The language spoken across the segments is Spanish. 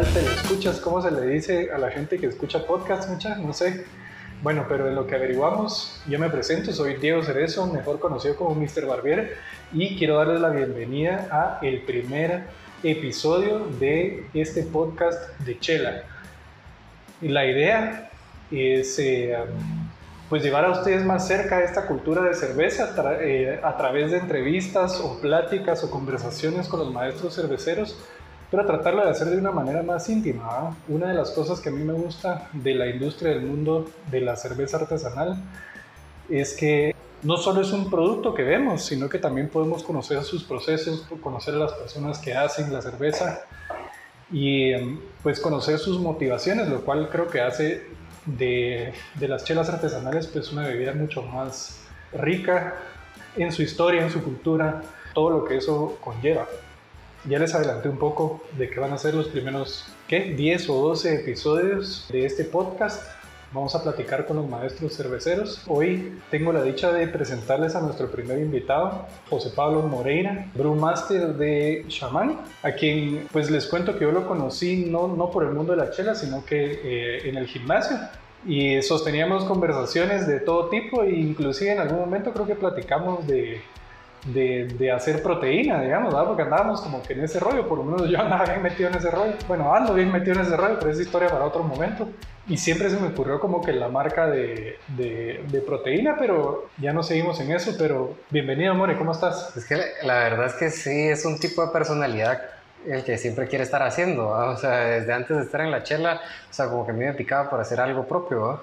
te escuchas? ¿Cómo se le dice a la gente que escucha podcast, mucha? No sé. Bueno, pero en lo que averiguamos, yo me presento, soy Diego Cerezo, mejor conocido como Mr. Barbier, y quiero darles la bienvenida a el primer episodio de este podcast de Chela. La idea es eh, pues llevar a ustedes más cerca de esta cultura de cerveza eh, a través de entrevistas o pláticas o conversaciones con los maestros cerveceros pero tratarlo de hacer de una manera más íntima. Una de las cosas que a mí me gusta de la industria del mundo de la cerveza artesanal es que no solo es un producto que vemos, sino que también podemos conocer sus procesos, conocer a las personas que hacen la cerveza y pues conocer sus motivaciones, lo cual creo que hace de, de las chelas artesanales pues una bebida mucho más rica en su historia, en su cultura, todo lo que eso conlleva. Ya les adelanté un poco de qué van a ser los primeros, ¿qué? 10 o 12 episodios de este podcast. Vamos a platicar con los maestros cerveceros. Hoy tengo la dicha de presentarles a nuestro primer invitado, José Pablo Moreira, brewmaster de Shaman, a quien pues les cuento que yo lo conocí no, no por el mundo de la chela, sino que eh, en el gimnasio y sosteníamos conversaciones de todo tipo e inclusive en algún momento creo que platicamos de de, de, hacer proteína, digamos, ¿verdad? porque andábamos como que en ese rollo, por lo menos yo andaba bien metido en ese rollo. Bueno, ando bien metido en ese rollo, pero es historia para otro momento. Y siempre se me ocurrió como que la marca de, de, de proteína, pero ya no seguimos en eso. Pero bienvenido, More, ¿cómo estás? Es que la verdad es que sí, es un tipo de personalidad el que siempre quiere estar haciendo, o sea, desde antes de estar en la chela, o sea, como que a mí me picaba por hacer algo propio. ¿verdad?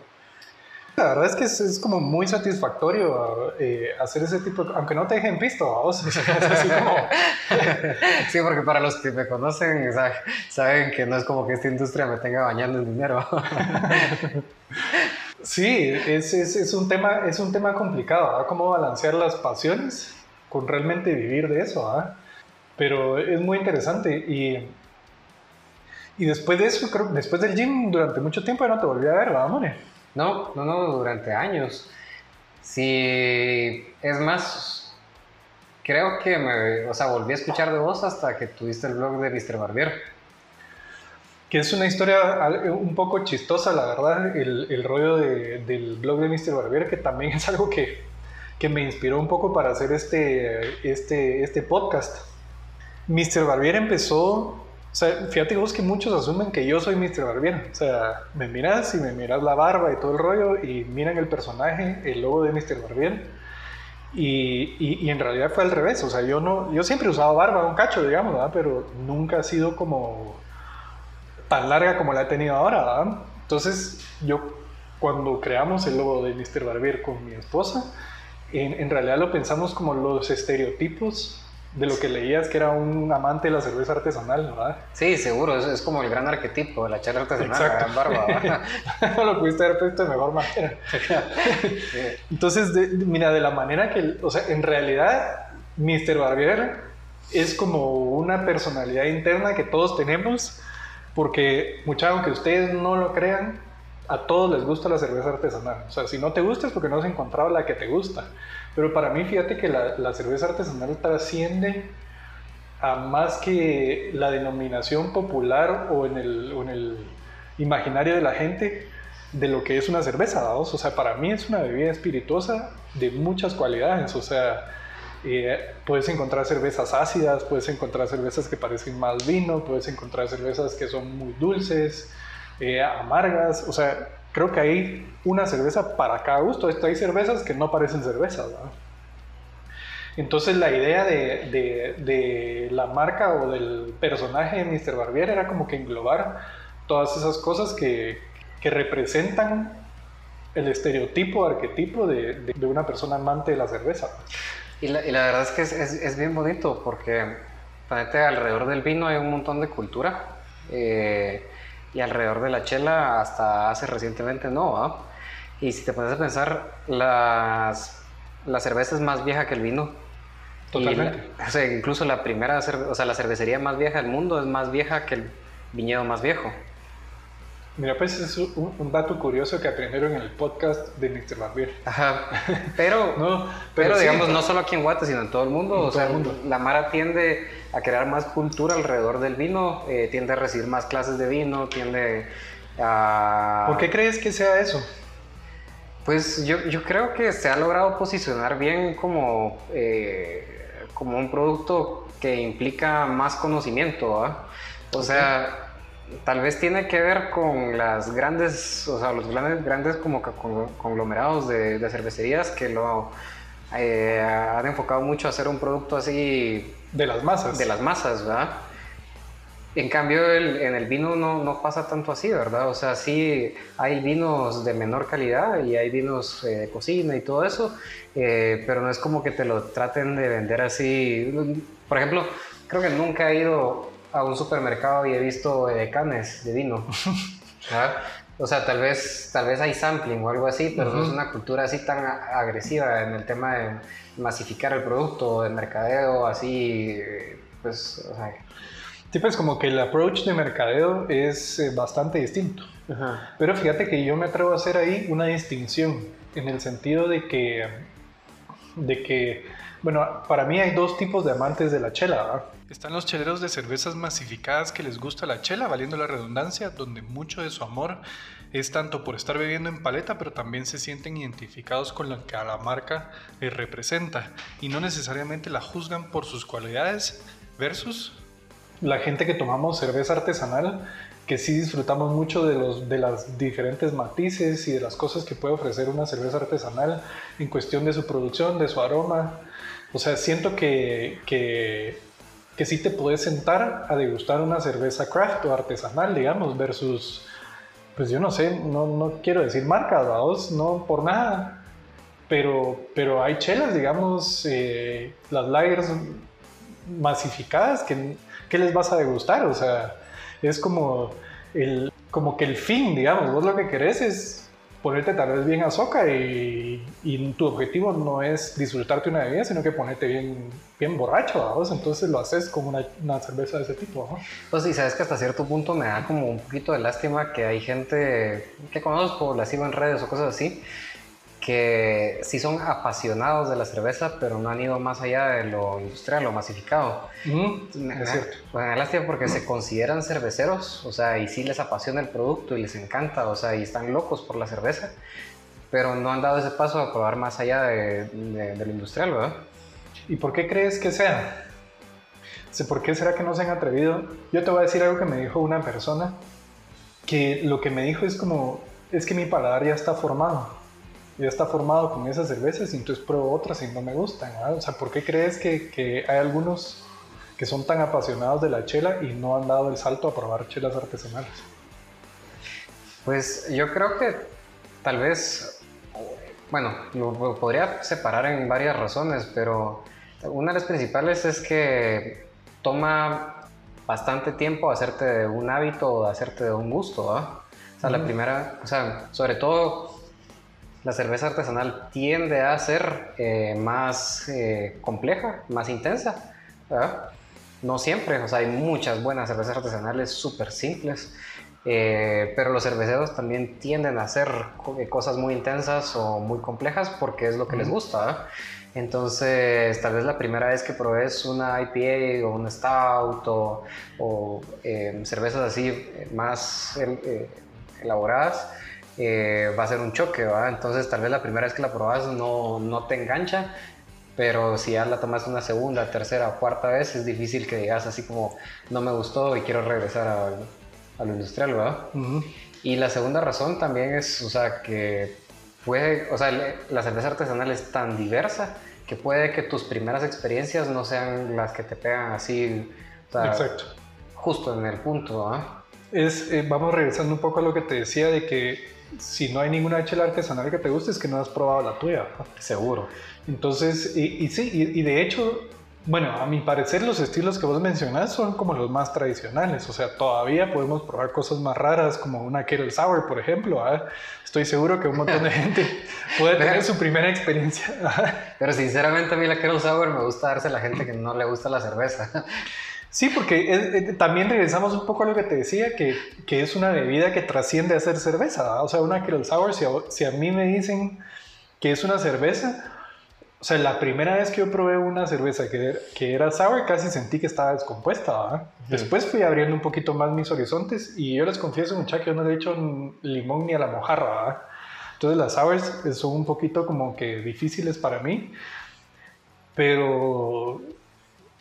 La verdad es que es, como muy satisfactorio eh, hacer ese tipo de... Aunque no te dejen pisto, vos. sí, porque para los que me conocen saben que no es como que esta industria me tenga bañando en dinero. sí, es, es, es, un tema, es un tema complicado, ¿verdad? Cómo balancear las pasiones con realmente vivir de eso, ¿verdad? Pero es muy interesante y... Y después de eso, creo, después del gym, durante mucho tiempo ya no te volví a ver, ¿verdad, More? No, no, no, durante años. Sí, es más, creo que me, o sea, volví a escuchar de vos hasta que tuviste el blog de Mr. Barbier. Que es una historia un poco chistosa, la verdad, el, rollo de, del blog de Mr. Barbier, que también es algo que, que me inspiró un poco para hacer este, este, este podcast. Mr. Barbier empezó o sea, fíjate vos que muchos asumen que yo soy Mr. Barbier. O sea, me miras y me miras la barba y todo el rollo y miran el personaje, el logo de Mr. Barbier. Y, y, en realidad fue al revés. O sea, yo, no, yo siempre he usado barba, un cacho, digamos, ¿verdad? Pero nunca ha sido como tan larga como la he tenido ahora, ¿verdad? Entonces, yo cuando creamos el logo de Mr. Barbier con mi esposa, en, en realidad lo pensamos como los estereotipos de lo que leías que era un amante de la cerveza artesanal, ¿verdad? Sí, seguro, es, es como el gran arquetipo de la charla artesanal, la gran barba. no lo pudiste haber puesto de mejor manera. Entonces, mira, de la manera que, o sea, en realidad, Mr. Barbier es como una personalidad interna que todos tenemos, porque, mucha, aunque ustedes no lo crean, a todos les gusta la cerveza artesanal. O sea, si no te gusta es porque no has encontrado la que te gusta. Pero para mí, fíjate que la, cerveza artesanal trasciende a más que la denominación popular o en el, en el imaginario de la gente de lo que es una cerveza, O sea, para mí es una bebida espirituosa de muchas cualidades, o sea, eh, puedes encontrar cervezas ácidas, puedes encontrar cervezas que parecen más vino, puedes encontrar cervezas que son muy dulces, eh, amargas, o sea, creo que hay una cerveza para cada gusto. Hay cervezas que no parecen cervezas, Entonces la idea de, la marca o del personaje de Mr. Barbier era como que englobar todas esas cosas que, representan el estereotipo, arquetipo de, una persona amante de la cerveza. Y la, verdad es que es, es, bien bonito porque alrededor del vino hay un montón de cultura. Eh, y alrededor de la chela hasta hace recientemente no. Y si te pones a pensar, las, la cerveza es más vieja que el vino. Totalmente. o sea, incluso la primera, o sea, la cervecería más vieja del mundo es más vieja que el viñedo más viejo. Mira, pues es un, dato curioso que aprendieron en el podcast de Mr. Barbier. Ajá. Pero, no, pero, digamos, no solo aquí en Guate, sino en todo el mundo. o sea, el mundo. la Mara tiende a crear más cultura alrededor del vino, eh, tiende a recibir más clases de vino, tiende a... ¿Por qué crees que sea eso? Pues yo, yo creo que se ha logrado posicionar bien como, eh, como un producto que implica más conocimiento, ¿ah? O sea tal vez tiene que ver con las grandes, o sea, los grandes, grandes como conglomerados de, cervecerías que lo eh, han enfocado mucho a hacer un producto así... De las masas. De las masas, ¿verdad? En cambio, en el vino no, no, pasa tanto así, ¿verdad? O sea, sí hay vinos de menor calidad y hay vinos eh, de cocina y todo eso, eh, pero no es como que te lo traten de vender así. Por ejemplo, creo que nunca he ido a un supermercado y he visto canes de vino. O sea, tal vez, tal vez hay sampling o algo así, pero no es una cultura así tan agresiva en el tema de masificar el producto, de mercadeo, así, pues, o sea... Sí, pues como que el approach de mercadeo es eh, bastante distinto. Pero fíjate que yo me atrevo a hacer ahí una distinción, en el sentido de que, de que bueno, para mí hay dos tipos de amantes de la chela, ¿verdad? Están los cheleros de cervezas masificadas que les gusta la chela, valiendo la redundancia, donde mucho de su amor es tanto por estar bebiendo en paleta, pero también se sienten identificados con lo que a la marca les representa y no necesariamente la juzgan por sus cualidades versus la gente que tomamos cerveza artesanal, que sí disfrutamos mucho de, los, de las diferentes matices y de las cosas que puede ofrecer una cerveza artesanal en cuestión de su producción, de su aroma. O sea, siento que, que que sí te puedes sentar a degustar una cerveza craft o artesanal, digamos, versus, pues yo no sé, no, no quiero decir marcas, vamos, no por nada, pero, pero hay chelas, digamos, eh, las lagers masificadas, que, ¿qué les vas a degustar? O sea, es como, el, como que el fin, digamos, vos lo que querés es ponerte tal vez bien a soca y, y, tu objetivo no es disfrutarte una bebida, sino que ponerte bien, bien borracho. Entonces lo haces con una, una, cerveza de ese tipo, ¿no? Pues sí, sabes que hasta cierto punto me da como un poquito de lástima que hay gente que conozco, la sigo en redes o cosas así, que sí son apasionados de la cerveza, pero no han ido más allá de lo industrial o masificado. es cierto. Bueno, lástima porque se consideran cerveceros, o sea, y sí les apasiona el producto y les encanta, o sea, y están locos por la cerveza, pero no han dado ese paso a probar más allá de, de, lo industrial, ¿verdad? ¿Y por qué crees que sea? ¿Por qué será que no se han atrevido? Yo te voy a decir algo que me dijo una persona, que lo que me dijo es como, es que mi paladar ya está formado ya está formado con esas cervezas y entonces pruebo otras y no me gustan. O sea, ¿por qué crees que, que, hay algunos que son tan apasionados de la chela y no han dado el salto a probar chelas artesanales? Pues yo creo que tal vez, bueno, lo podría separar en varias razones, pero una de las principales es que toma bastante tiempo hacerte de un hábito o hacerte de un gusto, O sea, la primera, o sea, sobre todo la cerveza artesanal tiende a ser eh, más eh, compleja, más intensa. No siempre, o sea, hay muchas buenas cervezas artesanales súper simples, eh, pero los cerveceros también tienden a hacer cosas muy intensas o muy complejas porque es lo que les gusta. Entonces, tal vez la primera vez que probes una IPA o un Stout o cervezas así más elaboradas, eh, va a ser un choque, ¿va? Entonces tal vez la primera vez que la probas no, no te engancha, pero si ya la tomas una segunda, tercera o cuarta vez, es difícil que digas así como no me gustó y quiero regresar a, lo industrial, ¿verdad? Y la segunda razón también es, o sea, que puede, o sea, la cerveza artesanal es tan diversa que puede que tus primeras experiencias no sean las que te pegan así, Exacto. justo en el punto, Es, eh, vamos regresando un poco a lo que te decía de que si no hay ninguna chela artesanal que te guste, es que no has probado la tuya. Seguro. Entonces, y, sí, y, de hecho, bueno, a mi parecer los estilos que vos mencionás son como los más tradicionales. O sea, todavía podemos probar cosas más raras como una Kettle Sour, por ejemplo. Estoy seguro que un montón de gente puede tener su primera experiencia. Pero sinceramente a mí la Kettle Sour me gusta darse a la gente que no le gusta la cerveza. Sí, porque también regresamos un poco a lo que te decía, que, que es una bebida que trasciende a ser cerveza. O sea, una Kettle Sour, si a, si a mí me dicen que es una cerveza, o sea, la primera vez que yo probé una cerveza que, que era sour, casi sentí que estaba descompuesta. Después fui abriendo un poquito más mis horizontes y yo les confieso, muchachos, que yo no le he hecho limón ni a la mojarra. Entonces las sours son un poquito como que difíciles para mí, pero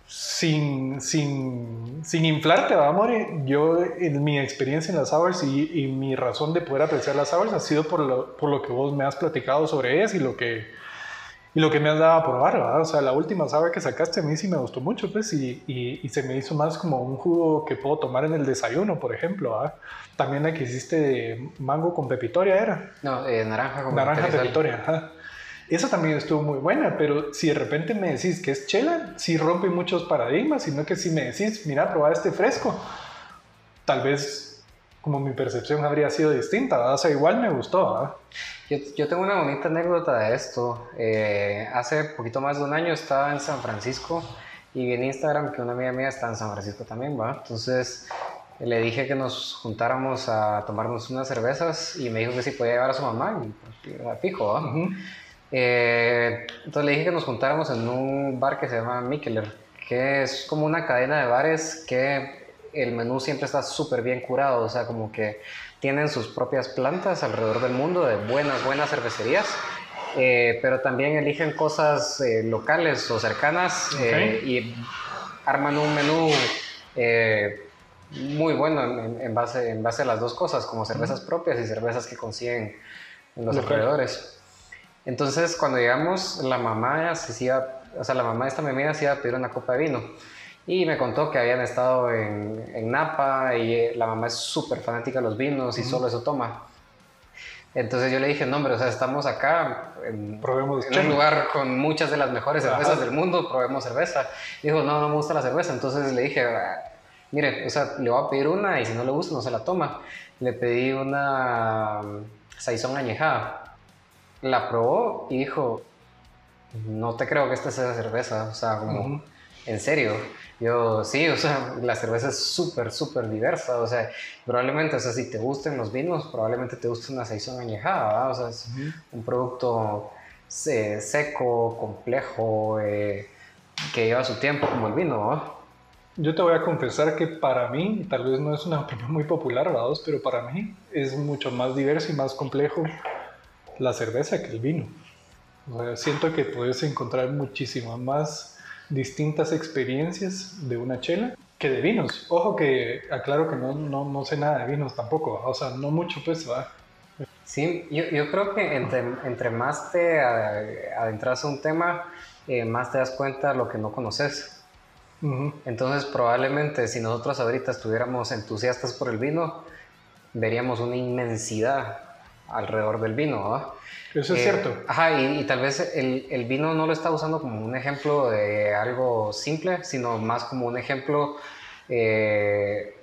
sin, sin, sin inflarte, vamos, yo en mi experiencia en las sours y, y, mi razón de poder apreciar las sours ha sido por lo, por lo que vos me has platicado sobre ellas y lo que y lo que me has dado a probar, ¿verdad? O sea, la última sabe que sacaste a mí sí me gustó mucho, pues, y, y, se me hizo más como un jugo que puedo tomar en el desayuno, por ejemplo, ¿verdad? También la que hiciste de mango con pepitoria, ¿era? No, eh, naranja con Naranja pepitoria, ajá. Esa también estuvo muy buena, pero si de repente me decís que es chela, sí rompe muchos paradigmas, sino que si me decís, mira, probar este fresco, tal vez como mi percepción habría sido distinta, ¿verdad? O sea, igual me gustó, ¿verdad? Yo, yo, tengo una bonita anécdota de esto. Eh, hace poquito más de un año estaba en San Francisco y vi en Instagram que una amiga mía está en San Francisco también, ¿va? Entonces le dije que nos juntáramos a tomarnos unas cervezas y me dijo que si podía llevar a su mamá y pues, fijo, ¿va? Eh, entonces le dije que nos juntáramos en un bar que se llama Mikkeller, que es como una cadena de bares que el menú siempre está súper bien curado, o sea, como que tienen sus propias plantas alrededor del mundo de buenas, buenas cervecerías. Eh, pero también eligen cosas eh, locales o cercanas eh, y arman un menú muy bueno en, base, en base a las dos cosas, como cervezas propias y cervezas que consiguen en los alrededores. Entonces, cuando llegamos, la mamá se iba, o sea, la mamá de esta mi amiga se iba a pedir una copa de vino. Y me contó que habían estado en, en Napa y eh, la mamá es súper fanática de los vinos y solo eso toma. Entonces yo le dije, no, hombre, o sea, estamos acá en, en un lugar con muchas de las mejores cervezas del mundo, probemos cerveza. Dijo, no, no me gusta la cerveza. Entonces le dije, ah, mire, o sea, le voy a pedir una y si no le gusta no se la toma. Le pedí una um, saizón añejada. La probó y dijo, no te creo que esta sea cerveza, o sea, como, en serio. Yo, sí, o sea, la cerveza es súper, súper diversa, o sea, probablemente, o sea, si te gusten los vinos, probablemente te guste una saison añejada, ¿verdad? O sea, es un producto seco, complejo, eh, que lleva su tiempo como el vino, ¿verdad? Yo te voy a confesar que para mí, tal vez no es una opinión muy popular, ¿verdad? Pero para mí es mucho más diverso y más complejo la cerveza que el vino. O sea, siento que puedes encontrar muchísimo más distintas experiencias de una chela que de vinos. Ojo que aclaro que no, no, no sé nada de vinos tampoco, o sea, no mucho pues va. Sí, yo, yo creo que entre, entre, más te adentras a un tema, eh, más te das cuenta de lo que no conoces. Entonces probablemente si nosotros ahorita estuviéramos entusiastas por el vino, veríamos una inmensidad alrededor del vino. ¿verdad? Eso es eh, cierto. Ajá, y, tal vez el, el, vino no lo está usando como un ejemplo de algo simple, sino más como un ejemplo, eh,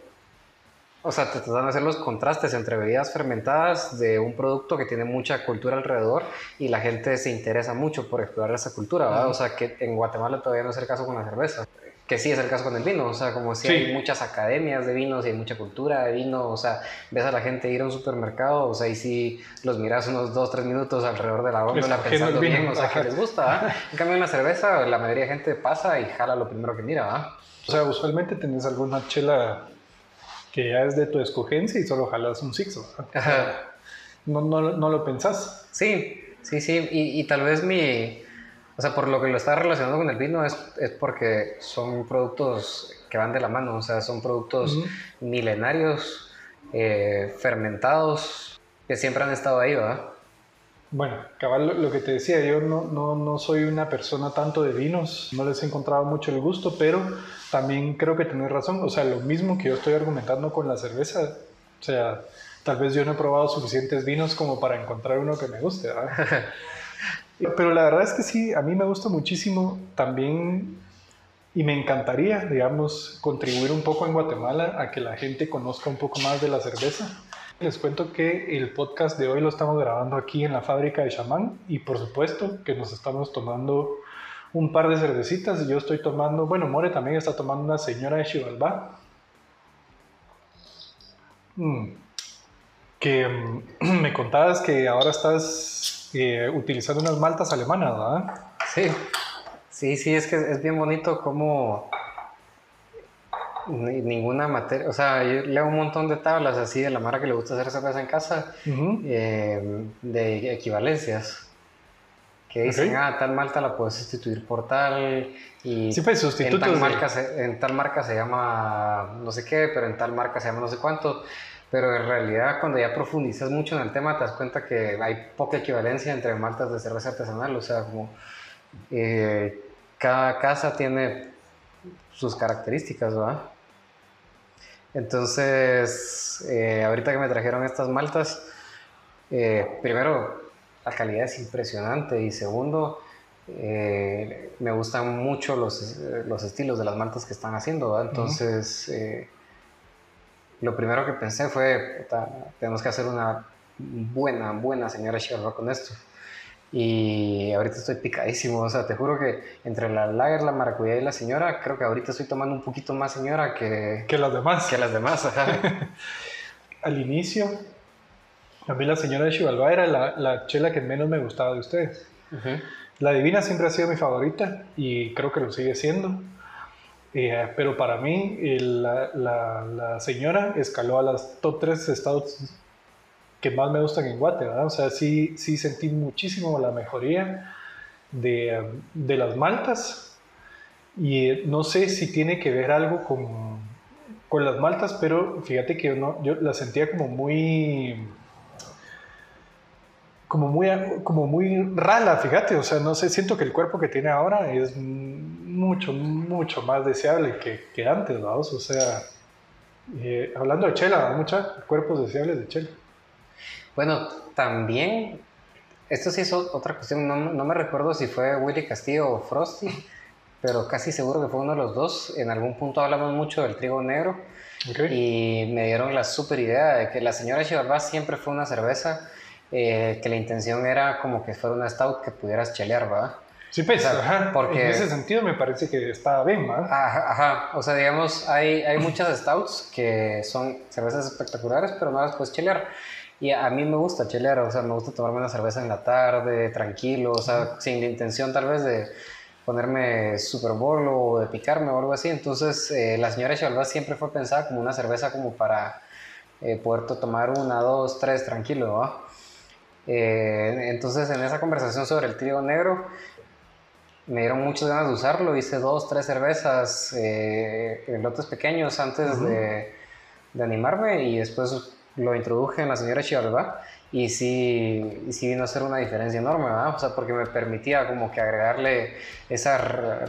o sea, te tratan de hacer los contrastes entre bebidas fermentadas de un producto que tiene mucha cultura alrededor y la gente se interesa mucho por explorar esa cultura, ¿verdad? O sea, que en Guatemala todavía no es el caso con la cerveza que sí es el caso con el vino, o sea, como si hay muchas academias de vinos y hay mucha cultura de vino, o sea, ves a la gente ir a un supermercado, o sea, y si los miras unos dos, tres minutos alrededor de la góndola pensando bien, o sea, que les gusta, ¿ah? En cambio, en la cerveza, la mayoría de gente pasa y jala lo primero que mira, ¿ah? O sea, usualmente tenés alguna chela que ya es de tu escogencia y solo jalas un sixo, no, no, no, lo pensás. Sí, sí, sí, y, y tal vez mi o sea, por lo que lo está relacionando con el vino es, es porque son productos que van de la mano, o sea, son productos milenarios, eh, fermentados, que siempre han estado ahí, ¿verdad? Bueno, cabal, lo que te decía, yo no, no, no, soy una persona tanto de vinos, no les he encontrado mucho el gusto, pero también creo que tenés razón, o sea, lo mismo que yo estoy argumentando con la cerveza, o sea, tal vez yo no he probado suficientes vinos como para encontrar uno que me guste, ¿verdad? Pero la verdad es que sí, a mí me gusta muchísimo también y me encantaría, digamos, contribuir un poco en Guatemala a que la gente conozca un poco más de la cerveza. Les cuento que el podcast de hoy lo estamos grabando aquí en la fábrica de Chamán y por supuesto que nos estamos tomando un par de cervecitas yo estoy tomando, bueno, More también está tomando una señora de Chivalba. Mm. Que mm, me contabas que ahora estás eh, utilizando unas maltas alemanas, ¿verdad? Sí, sí, sí, es que es bien bonito como ninguna materia, o sea, yo leo un montón de tablas así de la mara que le gusta hacer cerveza en casa, eh, de equivalencias. Que dicen, ah, tal malta la puedes sustituir por tal, y sí, pues, en, tal marca se, en tal marca se llama no sé qué, pero en tal marca se llama no sé cuánto, pero en realidad cuando ya profundizas mucho en el tema te das cuenta que hay poca equivalencia entre maltas de cerveza artesanal, o sea, como eh, cada casa tiene sus características, ¿verdad? Entonces, eh, ahorita que me trajeron estas maltas, eh, primero, la calidad es impresionante y segundo, me gustan mucho los, los, estilos de las maltas que están haciendo. Entonces, lo primero que pensé fue, tenemos que hacer una buena, buena señora Sherlock con esto. Y ahorita estoy picadísimo, o sea, te juro que entre la lager, la maracuyá y la señora, creo que ahorita estoy tomando un poquito más señora que, que las demás. Que las demás, Al inicio, a mí la señora de Chivalba era la, la, chela que menos me gustaba de ustedes. La Divina siempre ha sido mi favorita y creo que lo sigue siendo. Eh, pero para mí la, la, señora escaló a las top 3 estados que más me gustan en Guate, ¿verdad? O sea, sí, sí sentí muchísimo la mejoría de, de las maltas y eh, no sé si tiene que ver algo con, con las maltas, pero fíjate que yo, yo la sentía como muy como muy, como muy rala, fíjate, o sea, no sé, siento que el cuerpo que tiene ahora es mucho, mucho más deseable que, que antes, vamos, o sea, eh, hablando de chela, muchos cuerpos deseables de chela. Bueno, también, esto sí es otra cuestión, no, no, me recuerdo si fue Willy Castillo o Frosty, pero casi seguro que fue uno de los dos, en algún punto hablamos mucho del trigo negro, y me dieron la super idea de que la señora Chivalba siempre fue una cerveza eh, que la intención era como que fuera una stout que pudieras chelear, ¿verdad? Sí, pues, ajá, porque... en ese sentido me parece que estaba bien, ¿verdad? Ajá, ajá, o sea, digamos, hay, hay muchas stouts que son cervezas espectaculares, pero no las puedes chelear. Y a mí me gusta chelear, o sea, me gusta tomarme una cerveza en la tarde, tranquilo, o sea, sin la intención tal vez de ponerme Super Bowl o de picarme o algo así. Entonces, eh, la señora Chivalva siempre fue pensada como una cerveza como para eh, poder tomar una, dos, tres, tranquilo, ¿verdad? Eh, entonces en esa conversación sobre el trigo negro me dieron muchas ganas de usarlo, hice dos, tres cervezas eh, en lotes pequeños antes de, de, animarme y después lo introduje en la señora Chivalba y sí, sí vino a ser una diferencia enorme, ¿verdad? O sea, porque me permitía como que agregarle esa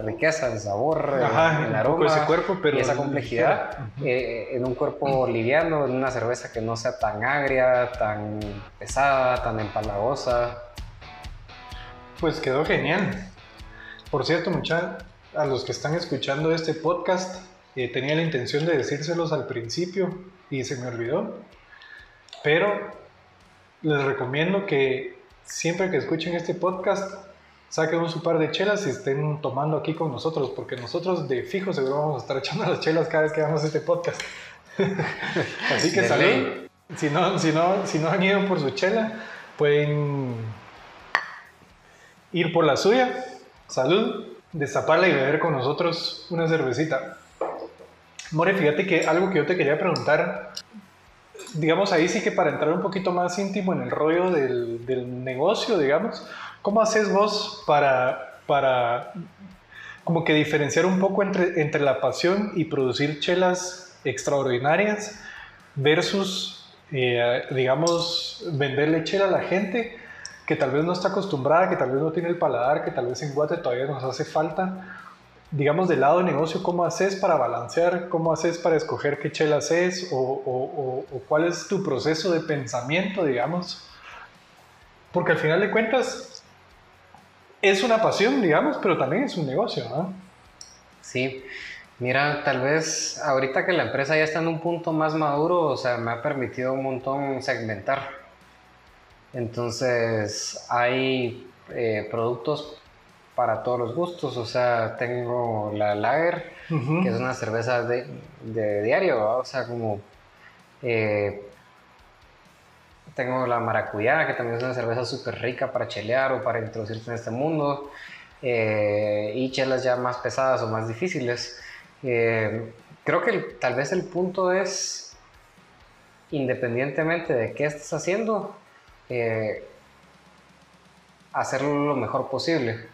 riqueza de sabor, el aroma ese cuerpo, pero y esa complejidad eh, en un cuerpo liviano, en una cerveza que no sea tan agria, tan pesada, tan empalagosa. Pues quedó genial. Por cierto, muchachos, a los que están escuchando este podcast, eh, tenía la intención de decírselos al principio y se me olvidó. Pero les recomiendo que siempre que escuchen este podcast saquen un su par de chelas y estén tomando aquí con nosotros, porque nosotros de fijo seguro vamos a estar echando las chelas cada vez que hagamos este podcast. Así que salud. Si no, si, no, si no han ido por su chela, pueden ir por la suya. Salud. Destaparla y beber con nosotros una cervecita. More, fíjate que algo que yo te quería preguntar digamos, ahí sí que para entrar un poquito más íntimo en el rollo del, del negocio, digamos, ¿cómo haces vos para, para como que diferenciar un poco entre, entre la pasión y producir chelas extraordinarias versus, eh, digamos, venderle chela a la gente que tal vez no está acostumbrada, que tal vez no tiene el paladar, que tal vez en Guate todavía nos hace falta? digamos, del lado de negocio, ¿cómo haces para balancear? ¿Cómo haces para escoger qué chela haces? O, cuál es tu proceso de pensamiento, digamos? Porque al final de cuentas es una pasión, digamos, pero también es un negocio, ¿no? Sí. Mira, tal vez ahorita que la empresa ya está en un punto más maduro, o sea, me ha permitido un montón segmentar. Entonces, hay eh, productos para todos los gustos. O sea, tengo la Lager, que es una cerveza de, de diario, o sea, como... Eh, tengo la maracuyá, que también es una cerveza súper rica para chelear o para introducirse en este mundo. Eh, y chelas ya más pesadas o más difíciles. Eh, creo que tal vez el punto es, independientemente de qué estés haciendo, hacerlo lo mejor posible.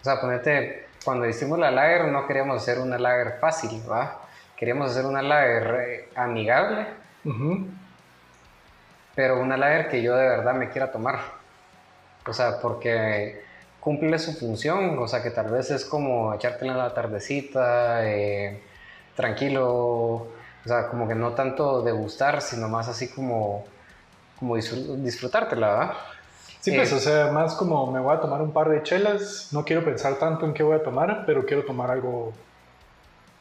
O sea, ponete, cuando hicimos la lager no queríamos hacer una lager fácil, ¿va? Queríamos hacer una lager eh, amigable, pero una lager que yo de verdad me quiera tomar. O sea, porque cumple su función, o sea, que tal vez es como echártela en la tardecita, eh, tranquilo, o sea, como que no tanto degustar, sino más así como, como disfrutártela, ¿verdad? Sí, pues, eh, o sea, más como me voy a tomar un par de chelas, no quiero pensar tanto en qué voy a tomar, pero quiero tomar algo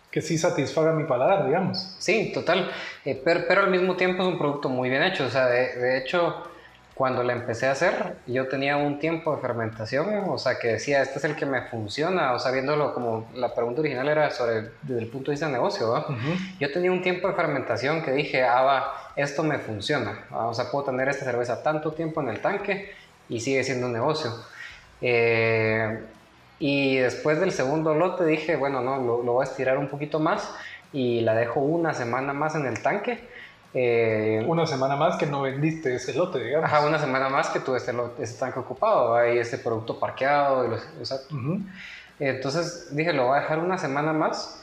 que sí satisfaga mi paladar, digamos. Sí, total, eh, pero, pero, al mismo tiempo es un producto muy bien hecho, o sea, de, de, hecho, cuando la empecé a hacer, yo tenía un tiempo de fermentación, o sea, que decía, este es el que me funciona, o sea, viéndolo como la pregunta original era sobre, desde el punto de vista de negocio, ¿no? Yo tenía un tiempo de fermentación que dije, ah, va, esto me funciona, o sea, puedo tener esta cerveza tanto tiempo en el tanque y sigue siendo un negocio. Eh, y después del segundo lote dije, bueno, no, lo, voy a estirar un poquito más y la dejo una semana más en el tanque. Eh, una semana más que no vendiste ese lote, digamos. Ajá, una semana más que tuve este, ese tanque ocupado, hay este producto parqueado. Y Entonces dije, lo voy a dejar una semana más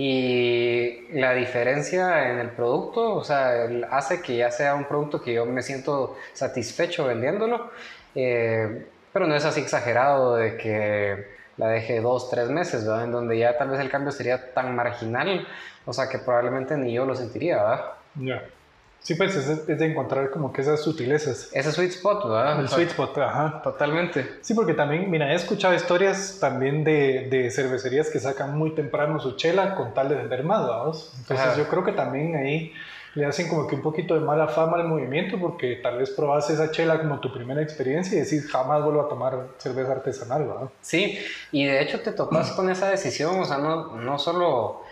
y la diferencia en el producto, o sea, hace que ya sea un producto que yo me siento satisfecho vendiéndolo eh, pero no es así exagerado de que la deje dos, tres meses, ¿verdad? En donde ya tal vez el cambio sería tan marginal, o sea, que probablemente ni yo lo sentiría, ¿verdad? Ya. Sí, pues es de, encontrar como que esas sutilezas. Ese sweet spot, ¿verdad? El sweet spot, ajá. Totalmente. Sí, porque también, mira, he escuchado historias también de, de cervecerías que sacan muy temprano su chela con tal de vender más, ¿verdad? Entonces yo creo que también ahí le hacen como que un poquito de mala fama al movimiento porque tal vez probas esa chela como tu primera experiencia y decís jamás vuelvo a tomar cerveza artesanal, ¿verdad? Sí, y de hecho te topas con esa decisión, o sea, no, no solo,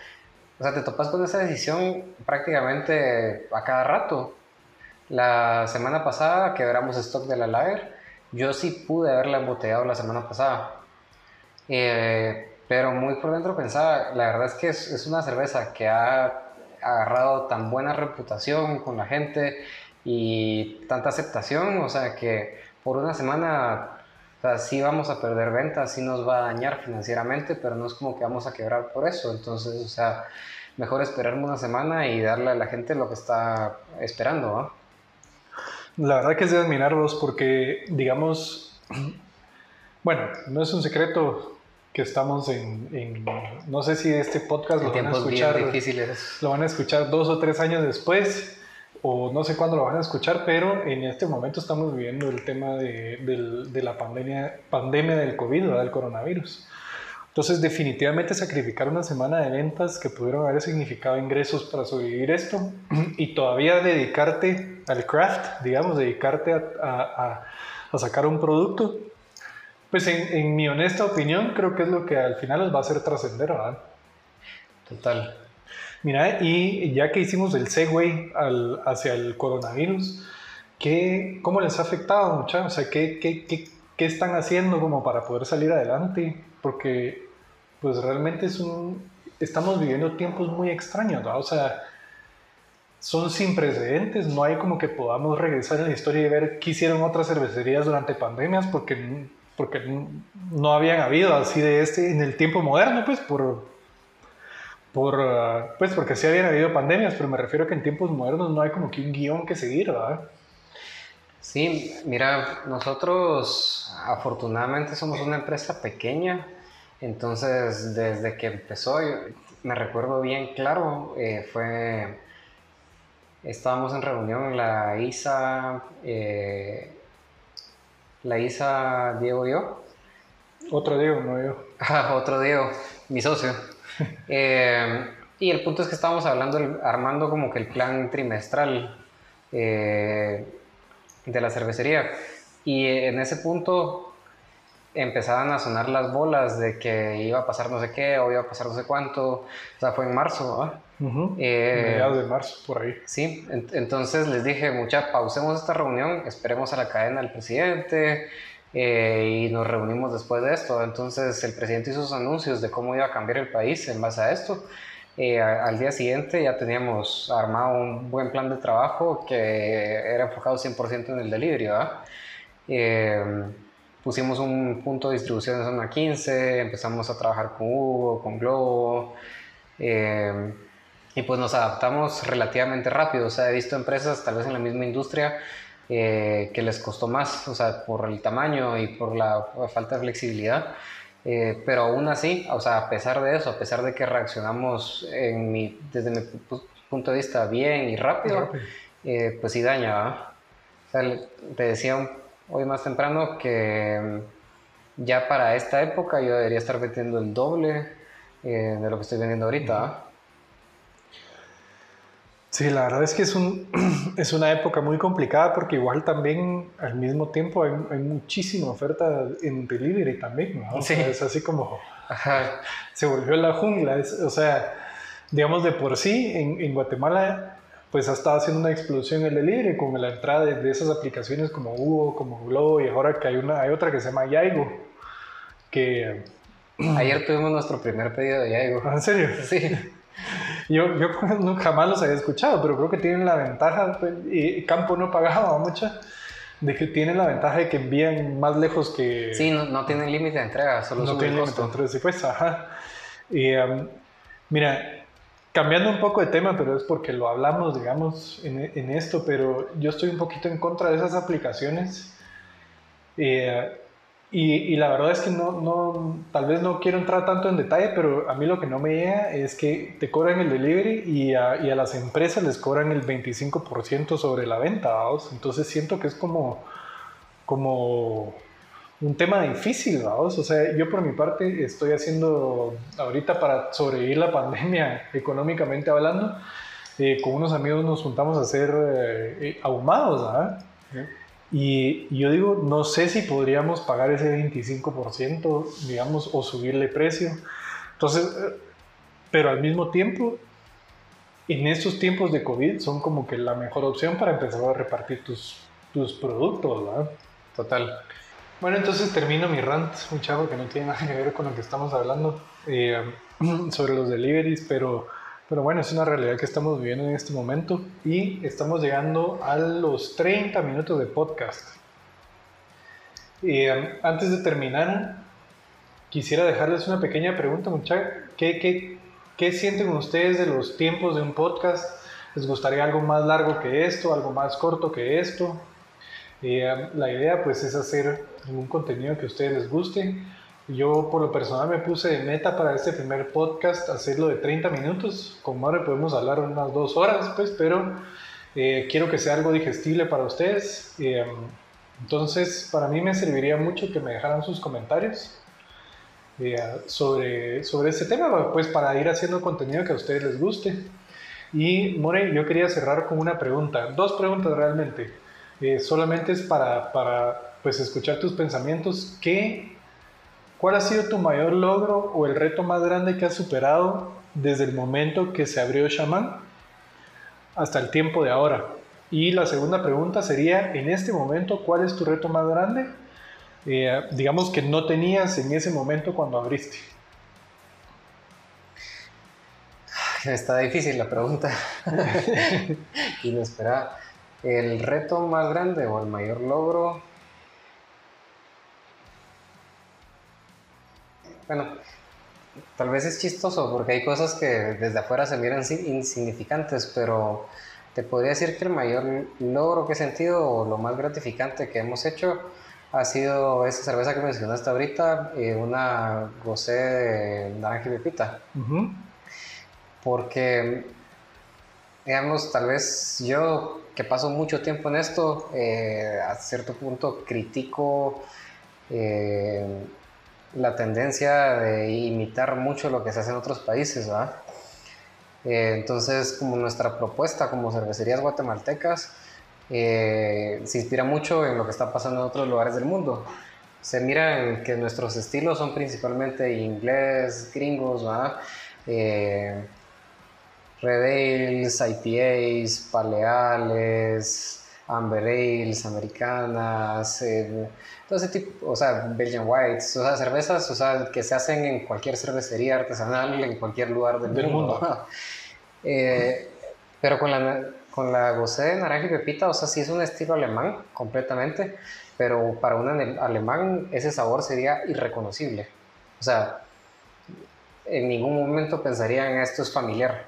o sea, te topas con esa decisión prácticamente a cada rato. La semana pasada quebramos stock de la lager, yo sí pude haberla embotellado la semana pasada. Eh, pero muy por dentro pensaba, la verdad es que es, es una cerveza que ha agarrado tan buena reputación con la gente y tanta aceptación, o sea que por una semana sea, sí vamos a perder ventas, sí nos va a dañar financieramente, pero no es como que vamos a quebrar por eso. Entonces, o sea, mejor esperarme una semana y darle a la gente lo que está esperando. La verdad que es de admirar porque, digamos, bueno, no es un secreto, que estamos en, no sé si este podcast lo van a escuchar, lo van a escuchar dos o tres años después, o no sé cuándo lo van a escuchar, pero en este momento estamos viviendo el tema de, de la pandemia, pandemia del COVID, del coronavirus. Entonces, definitivamente sacrificar una semana de ventas que pudieron haber significado ingresos para sobrevivir esto y todavía dedicarte al craft, digamos, dedicarte a, a, a sacar un producto, pues en, mi honesta opinión creo que es lo que al final les va a hacer trascender, ¿verdad? Total. Mira, y ya que hicimos el segue al, hacia el coronavirus, ¿qué, ¿cómo les ha afectado, muchachos? O sea, ¿qué, qué, qué, qué están haciendo como para poder salir adelante? Porque pues realmente es un, estamos viviendo tiempos muy extraños, ¿verdad? O sea, son sin precedentes, no hay como que podamos regresar en la historia y ver qué hicieron otras cervecerías durante pandemias, porque porque no habían habido así de este en el tiempo moderno, pues por, por ah, pues porque sí habían habido pandemias, pero me refiero a que en tiempos modernos no hay como que un guion que seguir, ¿verdad? Sí, mira, nosotros afortunadamente somos una empresa pequeña, entonces desde que empezó, me recuerdo bien claro, eh, fue, estábamos en reunión en la ISA, eh, la Isa Diego y yo. Otro Diego, no yo. otro Diego, mi socio. Eh, y el punto es que estábamos hablando, armando como que el plan trimestral eh, de la cervecería. Y en ese punto empezaban a sonar las bolas de que iba a pasar no sé qué o iba a pasar no sé cuánto. O sea, fue en marzo, ¿no? Eh, Mediados de marzo, por ahí. Sí, entonces les dije, mucha, pausemos esta reunión, esperemos a la cadena del presidente eh, y nos reunimos después de esto. Entonces el presidente hizo sus anuncios de cómo iba a cambiar el país en base a esto. Eh, al día siguiente ya teníamos armado un buen plan de trabajo que era enfocado 100% en el delivery, ¿verdad? pusimos un punto de distribución en zona 15, empezamos a trabajar con Hugo, con Globo, eh, y pues nos adaptamos relativamente rápido. O sea, he visto empresas tal vez en la misma industria eh, que les costó más, o sea, por el tamaño y por la falta de flexibilidad. Eh, pero aún así, o sea, a pesar de eso, a pesar de que reaccionamos en mi, desde mi punto de vista bien y rápido, pues sí daña. O sea, te decía hoy más temprano que mm, ya para esta época yo debería estar vendiendo el doble eh, de lo que estoy vendiendo ahorita. Sí, la verdad es que es, un, es una época muy complicada porque igual también al mismo tiempo hay, muchísima oferta en delivery también, ¿no? sí. es así como se volvió la jungla, o sea, digamos de por sí en, en Guatemala pues ha estado haciendo una explosión el delivery con la entrada de, esas aplicaciones como Hugo, como Globo y ahora que hay, una, hay otra que se llama Yaigo, que... Ayer tuvimos nuestro primer pedido de Yaigo. ¿En serio? Sí. Yo, yo jamás los había escuchado, pero creo que tienen la ventaja, pues, y Campo no pagaba mucha, de que tienen la ventaja de que envían más lejos que... Sí, no, no tienen límite de entrega, solo no tienen límite de entrega, sí, pues, ajá. Y, um, mira, Cambiando un poco de tema, pero es porque lo hablamos, digamos, en, esto, pero yo estoy un poquito en contra de esas aplicaciones. Eh, y, la verdad es que no, no, tal vez no quiero entrar tanto en detalle, pero a mí lo que no me llega es que te cobran el delivery y a, y a las empresas les cobran el 25% sobre la venta, ¿vamos? Entonces siento que es como, como un tema difícil, ¿vamos? O sea, yo por mi parte estoy haciendo ahorita para sobrevivir la pandemia económicamente hablando, eh, con unos amigos nos juntamos a hacer eh, eh, ahumados, ¿verdad? Y, yo digo, no sé si podríamos pagar ese 25%, digamos, o subirle precio. Entonces, pero al mismo tiempo, en estos tiempos de COVID son como que la mejor opción para empezar a repartir tus, tus productos, ¿verdad? Total. Bueno, entonces termino mi rant, un chavo que no tiene nada que ver con lo que estamos hablando eh, sobre los deliveries, pero, pero bueno, es una realidad que estamos viviendo en este momento y estamos llegando a los 30 minutos de podcast. Eh, antes de terminar, quisiera dejarles una pequeña pregunta, muchachos. ¿Qué, qué, ¿Qué sienten ustedes de los tiempos de un podcast? ¿Les gustaría algo más largo que esto, algo más corto que esto? Eh, la idea pues es hacer un contenido que a ustedes les guste. Yo por lo personal me puse de meta para este primer podcast hacerlo de 30 minutos. Con Mario podemos hablar unas dos horas, pues, pero eh, quiero que sea algo digestible para ustedes. Eh, entonces, para mí me serviría mucho que me dejaran sus comentarios sobre, sobre este tema, pues para ir haciendo contenido que a ustedes les guste. Y More, yo quería cerrar con una pregunta, dos preguntas realmente. Eh, solamente es para, para pues, escuchar tus pensamientos. ¿Qué, ¿Cuál ha sido tu mayor logro o el reto más grande que has superado desde el momento que se abrió Shaman hasta el tiempo de ahora? Y la segunda pregunta sería, en este momento, ¿cuál es tu reto más grande? Eh, digamos que no tenías en ese momento cuando abriste. Está difícil la pregunta. Inesperada. El reto más grande o el mayor logro. Bueno, tal vez es chistoso porque hay cosas que desde afuera se miran insignificantes, pero te podría decir que el mayor logro que he sentido o lo más gratificante que hemos hecho ha sido esa cerveza que mencionaste ahorita, eh, una gocé de naranja y pepita. Porque, digamos, tal vez yo que paso mucho tiempo en esto, eh, a cierto punto critico eh, la tendencia de imitar mucho lo que se hace en otros países. Eh, entonces, como nuestra propuesta como cervecerías guatemaltecas se inspira mucho en lo que está pasando en otros lugares del mundo. Se mira que nuestros estilos son principalmente inglés, gringos, ¿verdad? Eh, IPAs, Paleales, Amber Ales, americanas, eh, todo ese tipo, o sea, Belgian Whites, o sea, cervezas, o sea, que se hacen en cualquier cervecería artesanal, en cualquier lugar del, mundo. Eh, pero con la, con la gocé de naranja y pepita, o sea, sí es un estilo alemán completamente, pero para un alemán ese sabor sería irreconocible. O sea, en ningún momento pensarían esto es familiar.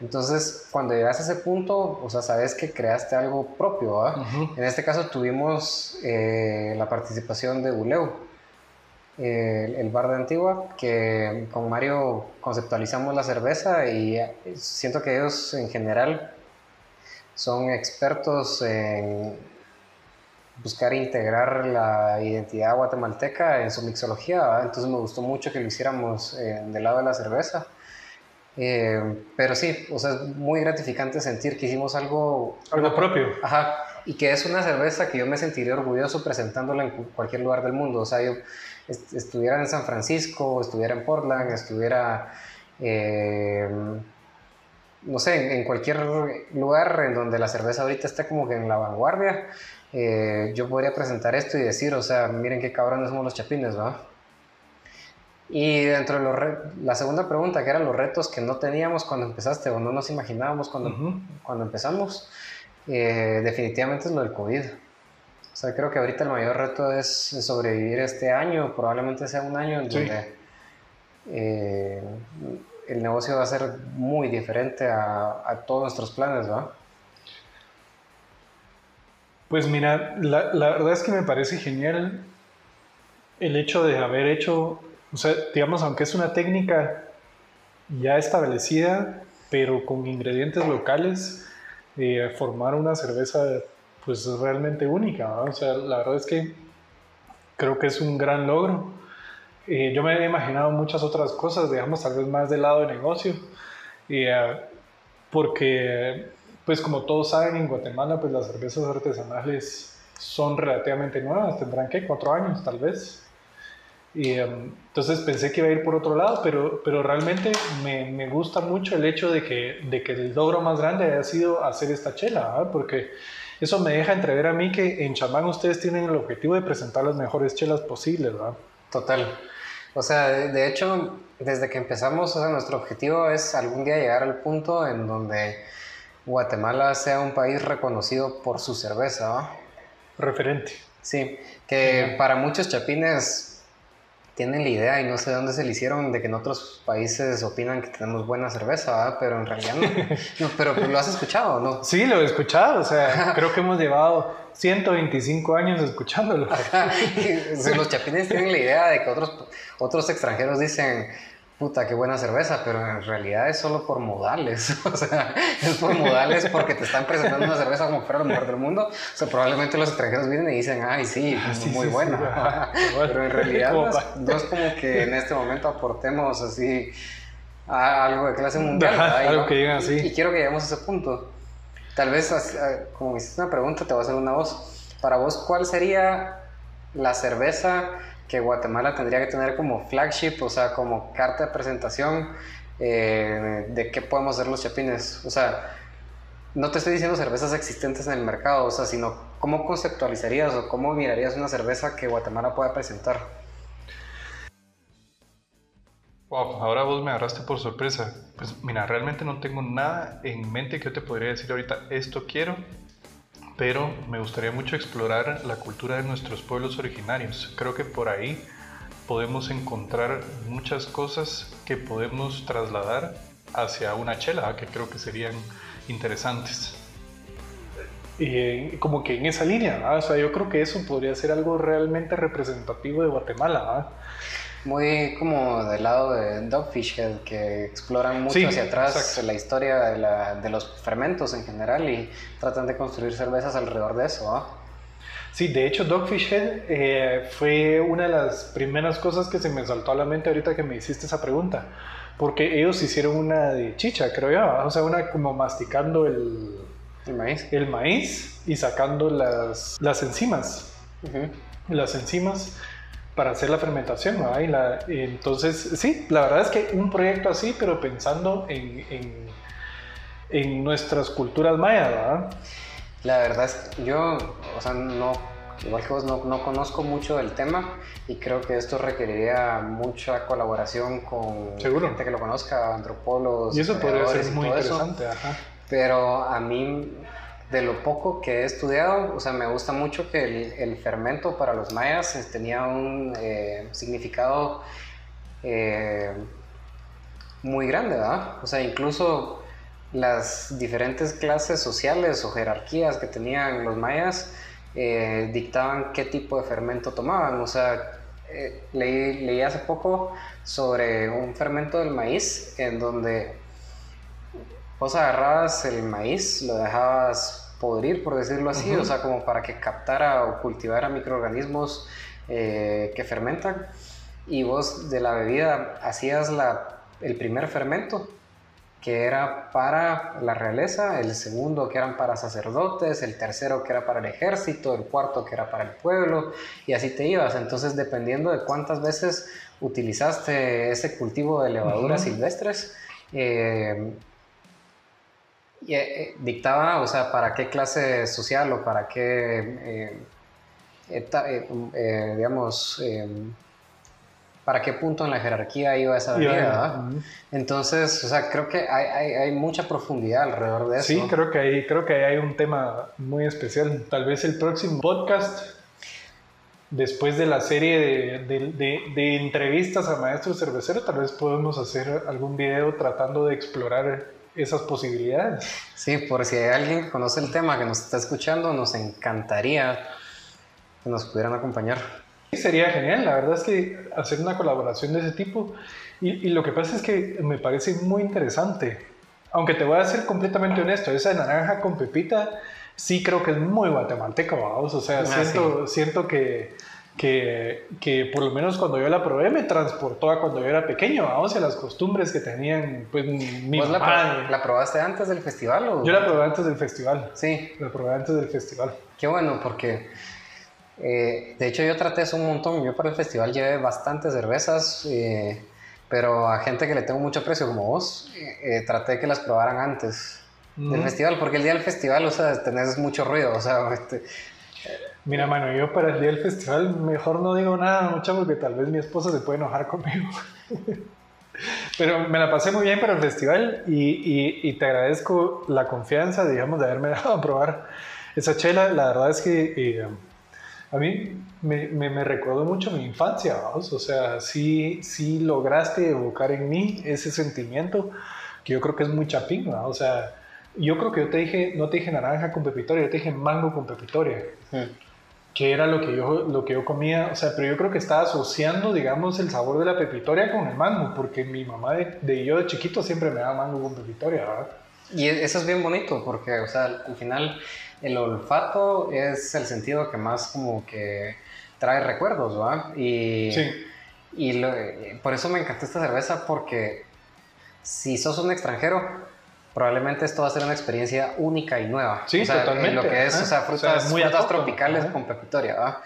Entonces, cuando llegas a ese punto, o sea, sabes que creaste algo propio. En este caso tuvimos eh, la participación de Uleu, el, bar de Antigua, que con Mario conceptualizamos la cerveza y eh, siento que ellos en general son expertos en buscar integrar la identidad guatemalteca en su mixología, entonces me gustó mucho que lo hiciéramos eh, del lado de la cerveza. Eh, pero sí, o sea, es muy gratificante sentir que hicimos algo... Algo propio. Ajá, y que es una cerveza que yo me sentiría orgulloso presentándola en cualquier lugar del mundo. O sea, yo estuviera en San Francisco, estuviera en Portland, estuviera... Eh, no sé, en, cualquier lugar en donde la cerveza ahorita esté como que en la vanguardia, eh, yo podría presentar esto y decir, o sea, miren qué cabrones somos los chapines, ¿va? Y dentro de los la segunda pregunta, que eran los retos que no teníamos cuando empezaste o no nos imaginábamos cuando, cuando empezamos, eh, definitivamente es lo del COVID. O sea, creo que ahorita el mayor reto es sobrevivir este año, probablemente sea un año en donde eh, el negocio va a ser muy diferente a, todos nuestros planes, ¿va? Pues mira, la, la, verdad es que me parece genial el hecho de haber hecho, o sea, digamos, aunque es una técnica ya establecida, pero con ingredientes locales, eh, formar una cerveza pues realmente única, o sea, la verdad es que creo que es un gran logro. Eh, yo me he imaginado muchas otras cosas, digamos, tal vez más del lado de negocio, eh, porque, pues como todos saben, en Guatemala, pues las cervezas artesanales son relativamente nuevas, tendrán que cuatro años tal vez. Y em, entonces pensé que iba a ir por otro lado, pero, pero realmente me, me, gusta mucho el hecho de que, de que el logro más grande haya sido hacer esta chela, porque eso me deja entrever a mí que en chamán ustedes tienen el objetivo de presentar las mejores chelas posibles, ¿verdad? Total. O sea, de, hecho, desde que empezamos, nuestro objetivo es algún día llegar al punto en donde Guatemala sea un país reconocido por su cerveza. Referente. Sí, que para muchos chapines tienen la idea y no sé dónde se le hicieron de que en otros países opinan que tenemos buena cerveza, pero en realidad no. pero pues, lo has escuchado, ¿no? Sí, lo he escuchado, o sea, creo que hemos llevado 125 años escuchándolo. los chapines tienen la idea de que otros, otros extranjeros dicen, puta, qué buena cerveza, pero en realidad es solo por modales. O sea, es por modales porque te están presentando una cerveza como fuera lo mejor del mundo. O sea, probablemente los extranjeros vienen y dicen, ay, sí, ah, muy buena. pero en realidad no es, como que en este momento aportemos así a algo de clase mundial. algo que digan así. Y, quiero que lleguemos a ese punto. Tal vez, como me hiciste una pregunta, te voy a hacer una voz. Para vos, ¿cuál sería la cerveza que Guatemala tendría que tener como flagship, o sea, como carta de presentación eh, de qué podemos hacer los chapines? O sea, no te estoy diciendo cervezas existentes en el mercado, o sea, sino cómo conceptualizarías o cómo mirarías una cerveza que Guatemala pueda presentar. Wow, ahora vos me agarraste por sorpresa. Pues mira, realmente no tengo nada en mente que yo te podría decir ahorita, esto quiero, pero me gustaría mucho explorar la cultura de nuestros pueblos originarios. Creo que por ahí podemos encontrar muchas cosas que podemos trasladar hacia una chela, que creo que serían interesantes. Y como que en esa línea, o sea, yo creo que eso podría ser algo realmente representativo de Guatemala muy como del lado de Dogfish Head, que exploran mucho hacia atrás la historia de, la, de, los fermentos en general y tratan de construir cervezas alrededor de eso. Sí, de hecho Dogfish Head eh, fue una de las primeras cosas que se me saltó a la mente ahorita que me hiciste esa pregunta, porque ellos hicieron una de chicha, creo yo, o sea, una como masticando el, el maíz. el maíz y sacando las, las enzimas. Las enzimas para hacer la fermentación. ¿no? Y la, entonces, sí, la verdad es que un proyecto así, pero pensando en, en, en nuestras culturas mayas, ¿verdad? La verdad es que yo, o sea, no, igual que vos, no, no conozco mucho del tema y creo que esto requeriría mucha colaboración con Seguro. gente que lo conozca, antropólogos. Y eso podría ser muy interesante, ajá. Pero a mí, de lo poco que he estudiado, o sea, me gusta mucho que el, fermento para los mayas eh, tenía un eh, significado eh, muy grande, ¿verdad? O sea, incluso las diferentes clases sociales o jerarquías que tenían los mayas dictaban qué tipo de fermento tomaban. O sea, leí, leí hace poco sobre un fermento del maíz en donde vos agarrabas el maíz, lo dejabas podrir, por decirlo así, Ujú. o sea, como para que captara o cultivara microorganismos eh, que fermentan. Y vos de la bebida hacías la, el primer fermento, que era para la realeza, el segundo que eran para sacerdotes, el tercero que era para el ejército, el cuarto que era para el pueblo, y así te ibas. Entonces, dependiendo de cuántas veces utilizaste ese cultivo de levaduras Ujú. silvestres, eh, y, eh, dictaba, o sea, para qué clase social o para qué, eh, eta- eh, eh, digamos, eh, para qué punto en la jerarquía iba esa ujú. Entonces, o sea, creo que hay, hay, hay mucha profundidad alrededor de eso. Sí, creo que, ahí, creo que hay un tema muy especial. Tal vez el próximo podcast, después de la serie de, de- de- de entrevistas a maestros cerveceros, tal vez podemos hacer algún video tratando de explorar esas posibilidades. Sí, por si hay alguien que conoce el tema, que nos está escuchando, nos encantaría que nos pudieran acompañar. Sí, Sería genial, la verdad es que hacer una colaboración de ese tipo. Y, y lo que pasa es que me parece muy interesante. Aunque te voy a ser completamente honesto, esa de naranja con pepita sí creo que es muy guatemalteca, vamos. O sea, Ah, siento, siento que, que, que por lo menos cuando yo la probé me transportó a cuando yo era pequeño, vamos, a las costumbres que tenían pues, mi ¿Vos la, mamá. pro- la probaste antes del festival? O? Yo la probé antes del festival. Sí, La probé antes del festival. qué bueno, porque eh, de hecho yo traté eso un montón. Yo para el festival llevé bastantes cervezas, eh, pero a gente que le tengo mucho aprecio como vos, eh, eh, traté que las probaran antes del festival, porque el día del festival, o sea, tenés mucho ruido, o sea, este, Mira, mano, yo para el día del festival mejor no digo nada, mucho, porque tal vez mi esposa se puede enojar conmigo. Pero me la pasé muy bien para el festival y, y- y te agradezco la confianza, digamos, de haberme dejado probar esa chela. La verdad es que eh, a mí me, me, me recordó mucho mi infancia, vamos. O sea, sí, sí lograste evocar en mí ese sentimiento que yo creo que es muy chapín, ¿no? O sea, yo creo que yo te dije, no te dije naranja con pepitoria, yo te dije mango con pepitoria que era lo que yo lo que yo comía, o sea, pero yo creo que estaba asociando, digamos, el sabor de la pepitoria con el mango, porque mi mamá de, de yo de chiquito siempre me daba mango con pepitoria, ¿verdad? Y e- eso es bien bonito porque, o sea, al final el olfato es el sentido que más como que trae recuerdos, ¿va? Y, Sí. y lo- eh, por eso me encantó esta cerveza porque si sos un extranjero, probablemente esto va a ser una experiencia única y nueva. Sí, o sea, totalmente, en Lo que es, o sea, O frutas, sea, muy frutas autóctono, tropicales con pepitoria.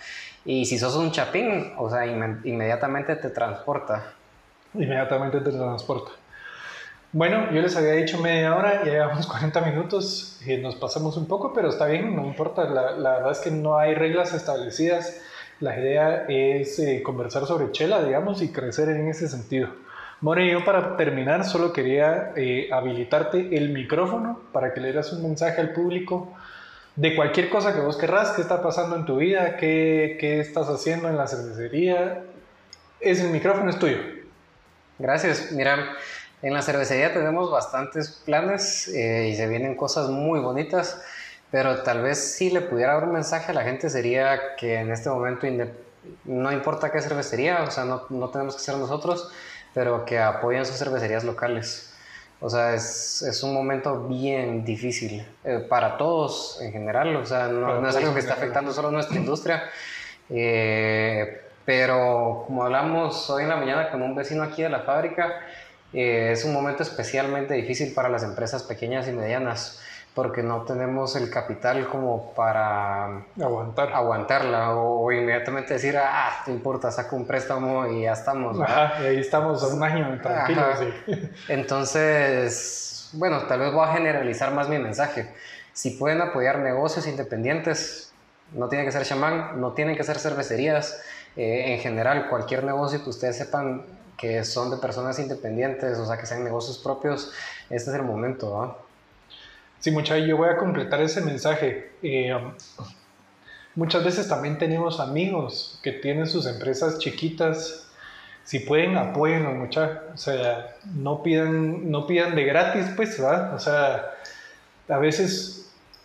Y si sos un chapín, o sea, inme- inmediatamente te transporta. Inmediatamente te transporta. Bueno, yo les había dicho media hora, ya llevamos 40 minutos y nos pasamos un poco, pero está bien, no importa. La, la verdad es que no hay reglas establecidas. La idea es eh, conversar sobre chela, digamos, y crecer en ese sentido. More, yo para terminar solo quería eh, habilitarte el micrófono para que le dieras un mensaje al público de cualquier cosa que vos querrás, qué está pasando en tu vida, qué, qué estás haciendo en la cervecería. Es el micrófono es tuyo. Gracias. Mira, en la cervecería tenemos bastantes planes eh, y se vienen cosas muy bonitas, pero tal vez si le pudiera dar un mensaje a la gente sería que en este momento no importa qué cervecería, o sea, no, no tenemos que ser nosotros, pero que apoyen sus cervecerías locales. O sea, es, es un momento bien difícil eh, para todos en general, o sea, no, no es algo que está general. afectando solo a nuestra industria. Eh, pero como hablamos hoy en la mañana con un vecino aquí de la fábrica, eh, es un momento especialmente difícil para las empresas pequeñas y medianas, porque no tenemos el capital como para aguantar. aguantarla o, inmediatamente decir, ah, no importa, saco un préstamo y ya estamos. Ajá, y ahí estamos un año tranquilos. Entonces, bueno, tal vez voy a generalizar más mi mensaje. Si pueden apoyar negocios independientes, no tiene que ser chamán, no tienen que ser cervecerías, eh, en general, cualquier negocio que ustedes sepan que son de personas independientes, o sea, que sean negocios propios, este es el momento, ¿no? Sí, muchachos, yo voy a completar ese mensaje. Eh, muchas veces también tenemos amigos que tienen sus empresas chiquitas. Si pueden, apóyenlos, muchachos. O sea, no pidan, no pidan de gratis, pues, ¿verdad? O sea, a veces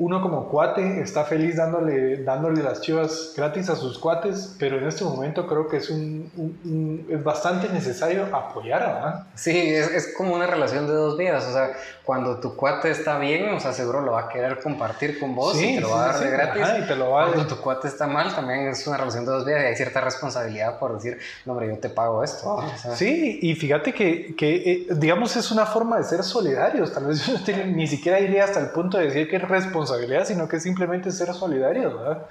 uno como cuate está feliz dándole, dándole las chivas gratis a sus cuates, pero en este momento creo que es, un, es bastante necesario apoyar, ¿verdad? Sí, es, es, como una relación de dos vidas, o sea, cuando tu cuate está bien, o sea, seguro lo va a querer compartir con vos y te lo va a dar de gratis. y te lo va cuando tu cuate está mal, también es una relación de dos vidas y hay cierta responsabilidad por decir, no, hombre, yo te pago esto. sí, y fíjate que, que eh, digamos, es una forma de ser solidarios, tal vez yo ni siquiera iría hasta el punto de decir que es responsabilidad responsabilidad, sino que simplemente ser solidario, ¿verdad?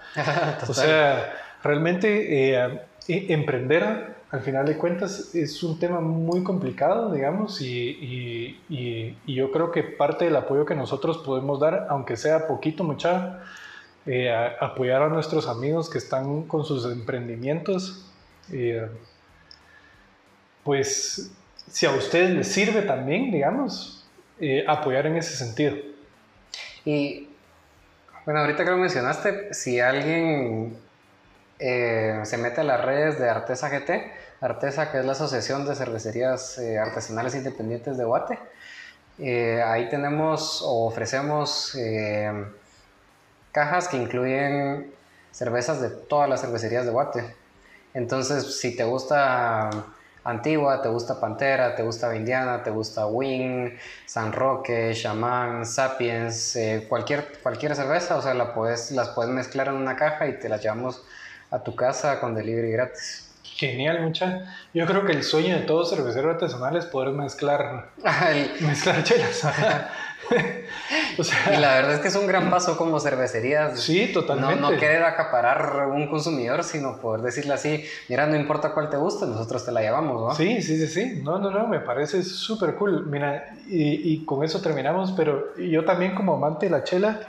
o sea, realmente eh, eh, emprender, al final de cuentas, es un tema muy complicado, digamos, y, y, y, yo creo que parte del apoyo que nosotros podemos dar, aunque sea poquito, mucha, eh, apoyar a nuestros amigos que están con sus emprendimientos, pues si a ustedes les sirve también, digamos, apoyar en ese sentido. Y bueno, ahorita que lo mencionaste, si alguien eh, se mete a las redes de Artesa GT, Artesa que es la Asociación de Cervecerías eh, Artesanales Independientes de Guate, eh, ahí tenemos o ofrecemos cajas que incluyen cervezas de todas las cervecerías de Guate. Entonces, si te gusta Antigua, te gusta Pantera, te gusta Vindiana, te gusta Wing, San Roque, Shaman, Sapiens, eh, cualquier, cualquier cerveza, o sea, la puedes, las puedes mezclar en una caja y te las llevamos a tu casa con delivery gratis. Genial, mucha. Yo creo que el sueño de todo cervecero artesanal es poder mezclar, mezclar chelas. y la verdad es que es un gran paso como cervecerías. Sí, totalmente. No, querer acaparar un consumidor, sino poder decirle así, mira, no importa cuál te guste, nosotros te la llevamos, ¿no? Sí, sí, sí, sí. No, no, no, me parece súper cool. Mira, y, y, con eso terminamos, pero yo también como amante de la chela,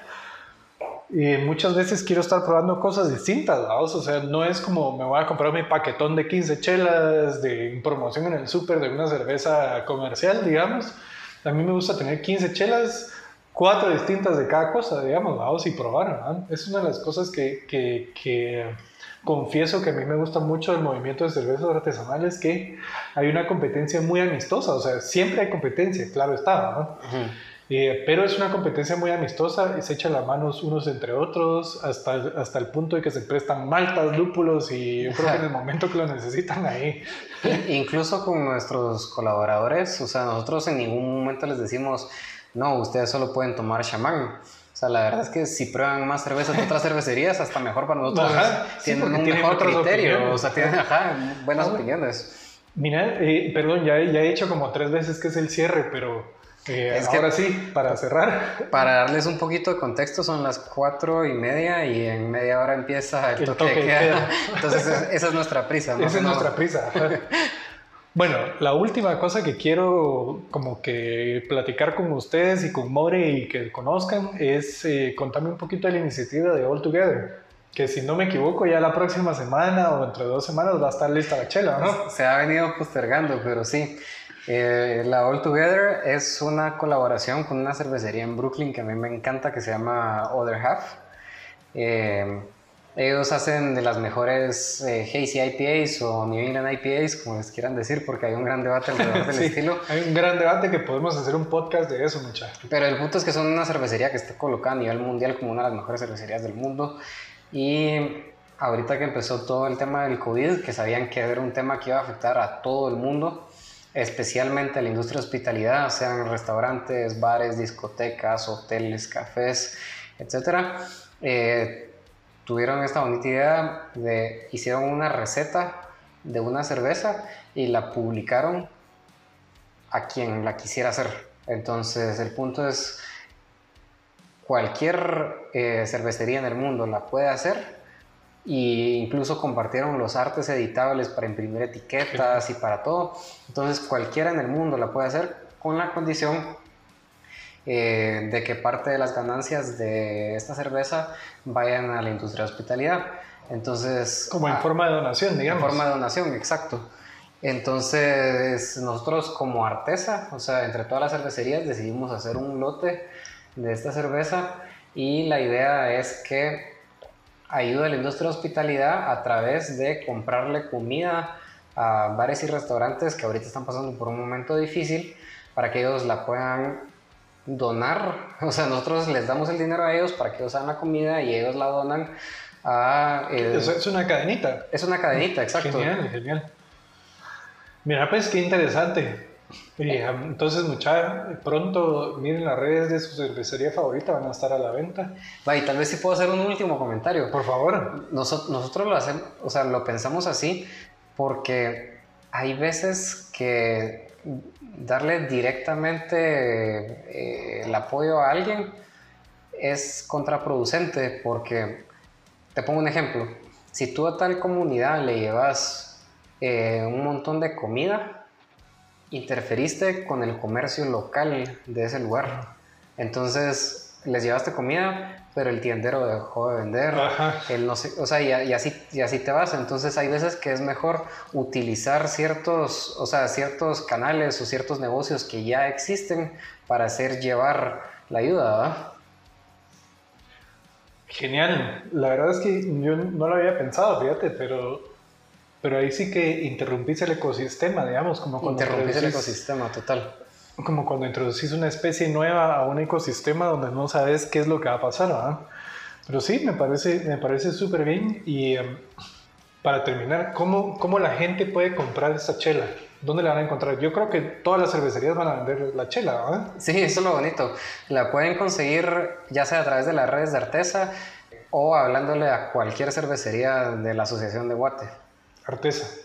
y muchas veces quiero estar probando cosas distintas, O sea, no es como me voy a comprar mi paquetón de 15 chelas de promoción en el súper de una cerveza comercial, digamos a mí me gusta tener 15 chelas, cuatro distintas de cada cosa, digamos, vamos y probar. Es una de las cosas que, que, que, confieso que a mí me gusta mucho del movimiento de cervezas artesanales, que hay una competencia muy amistosa, o sea, siempre hay competencia, claro está, ¿no? Eh, pero es una competencia muy amistosa y se echan las manos unos entre otros hasta, hasta el punto de que se prestan maltas, lúpulos y yo creo que en el momento que lo necesitan ahí. Incluso con nuestros colaboradores, o sea, nosotros en ningún momento les decimos, no, ustedes solo pueden tomar chamán. O sea, la verdad es que si prueban más cerveza de otras cervecerías, hasta mejor para nosotros. tienen un mejor criterio, o sea, tienen buenas opiniones. Mira, eh, perdón, ya, ya he hecho como tres veces que es el cierre, pero eh, es ahora sí, para cerrar. Para darles un poquito de contexto, son las cuatro y media y en media hora empieza el, toque, de queda. Entonces, esa es nuestra prisa. Esa es nuestra prisa. bueno, la última cosa que quiero como que platicar con ustedes y con More y que conozcan es eh, contarme un poquito de la iniciativa de All Together que si no me equivoco ya la próxima semana o entre dos semanas va a estar lista la chela, ¿no? Se ha venido postergando, pero sí. Eh, la All Together es una colaboración con una cervecería en Brooklyn que a mí me encanta que se llama Other Half. Eh, ellos hacen de las mejores eh, Hazy IPAs o New England IPAs, como les quieran decir, porque hay un gran debate alrededor del estilo. Hay un gran debate que podemos hacer un podcast de eso, muchachos. Pero el punto es que son una cervecería que está colocada a nivel mundial como una de las mejores cervecerías del mundo. Y ahorita que empezó todo el tema del COVID, que sabían que era un tema que iba a afectar a todo el mundo, especialmente la industria de hospitalidad, sean restaurantes, bares, discotecas, hoteles, cafés, etc. Eh, tuvieron esta bonita idea de, hicieron una receta de una cerveza y la publicaron a quien la quisiera hacer. Entonces el punto es, cualquier eh, cervecería en el mundo la puede hacer e incluso compartieron los artes editables para imprimir etiquetas y para todo. Entonces cualquiera en el mundo la puede hacer con la condición eh, de que parte de las ganancias de esta cerveza vayan a la industria de hospitalidad. Entonces... Como en ah, forma de donación, digamos. En forma de donación, exacto. Entonces nosotros como Artesa, o sea, entre todas las cervecerías decidimos hacer un lote de esta cerveza y la idea es que ayuda a la industria de hospitalidad a través de comprarle comida a bares y restaurantes que ahorita están pasando por un momento difícil para que ellos la puedan donar. O sea, nosotros les damos el dinero a ellos para que ellos hagan la comida y ellos la donan a... es una cadenita. Es una cadenita, exacto. Genial, genial. Mira, pues qué interesante. entonces, mucha, pronto miren las redes de su cervecería favorita, van a estar a la venta. Va, y tal vez sí puedo hacer un último comentario. Por favor. nosotros nosotros lo hacemos, o sea, lo pensamos así porque hay veces que darle directamente eh, el apoyo a alguien es contraproducente porque, te pongo un ejemplo, si tú a tal comunidad le llevas eh, un montón de comida, interferiste con el comercio local de ese lugar. Entonces les llevaste comida, pero el tiendero dejó de vender, el no sé, o sea, y, así, y así te vas. Entonces hay veces que es mejor utilizar ciertos, o sea, ciertos canales o ciertos negocios que ya existen para hacer llevar la ayuda, Genial. La verdad es que yo no lo había pensado, fíjate, pero, pero ahí sí que interrumpís el ecosistema, digamos, como cuando interrumpís el ecosistema, total como cuando introducís una especie nueva a un ecosistema donde no sabes qué es lo que va a pasar, ¿verdad? Pero sí, me parece me parece súper bien. Y em, para terminar, ¿cómo, ¿cómo la gente puede comprar esta chela? ¿Dónde la van a encontrar? Yo creo que todas las cervecerías van a vender la chela, ¿verdad? Sí, eso es lo bonito. La pueden conseguir ya sea a través de las redes de Artesa o hablándole a cualquier cervecería de la Asociación de Guate. Artesa.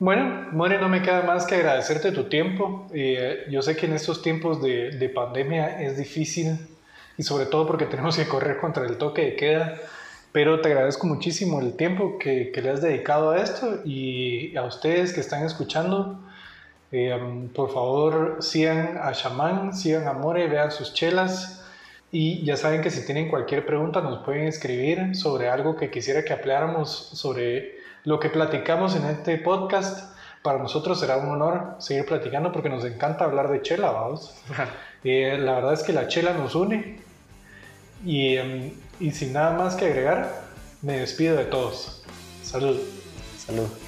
Bueno, More, no me queda más que agradecerte tu tiempo. Eh, yo sé que en estos tiempos de, de, pandemia es difícil y sobre todo porque tenemos que correr contra el toque de queda, pero te agradezco muchísimo el tiempo que, que le has dedicado a esto y a ustedes que están escuchando. Eh, por favor, sigan a Shaman, sigan a More, vean sus chelas. Y ya saben que si tienen cualquier pregunta nos pueden escribir sobre algo que quisiera que habláramos sobre lo que platicamos en este podcast. Para nosotros será un honor seguir platicando porque nos encanta hablar de chela, vamos. Eh, la verdad es que la chela nos une y, em, y sin nada más que agregar, me despido de todos. Salud. Salud.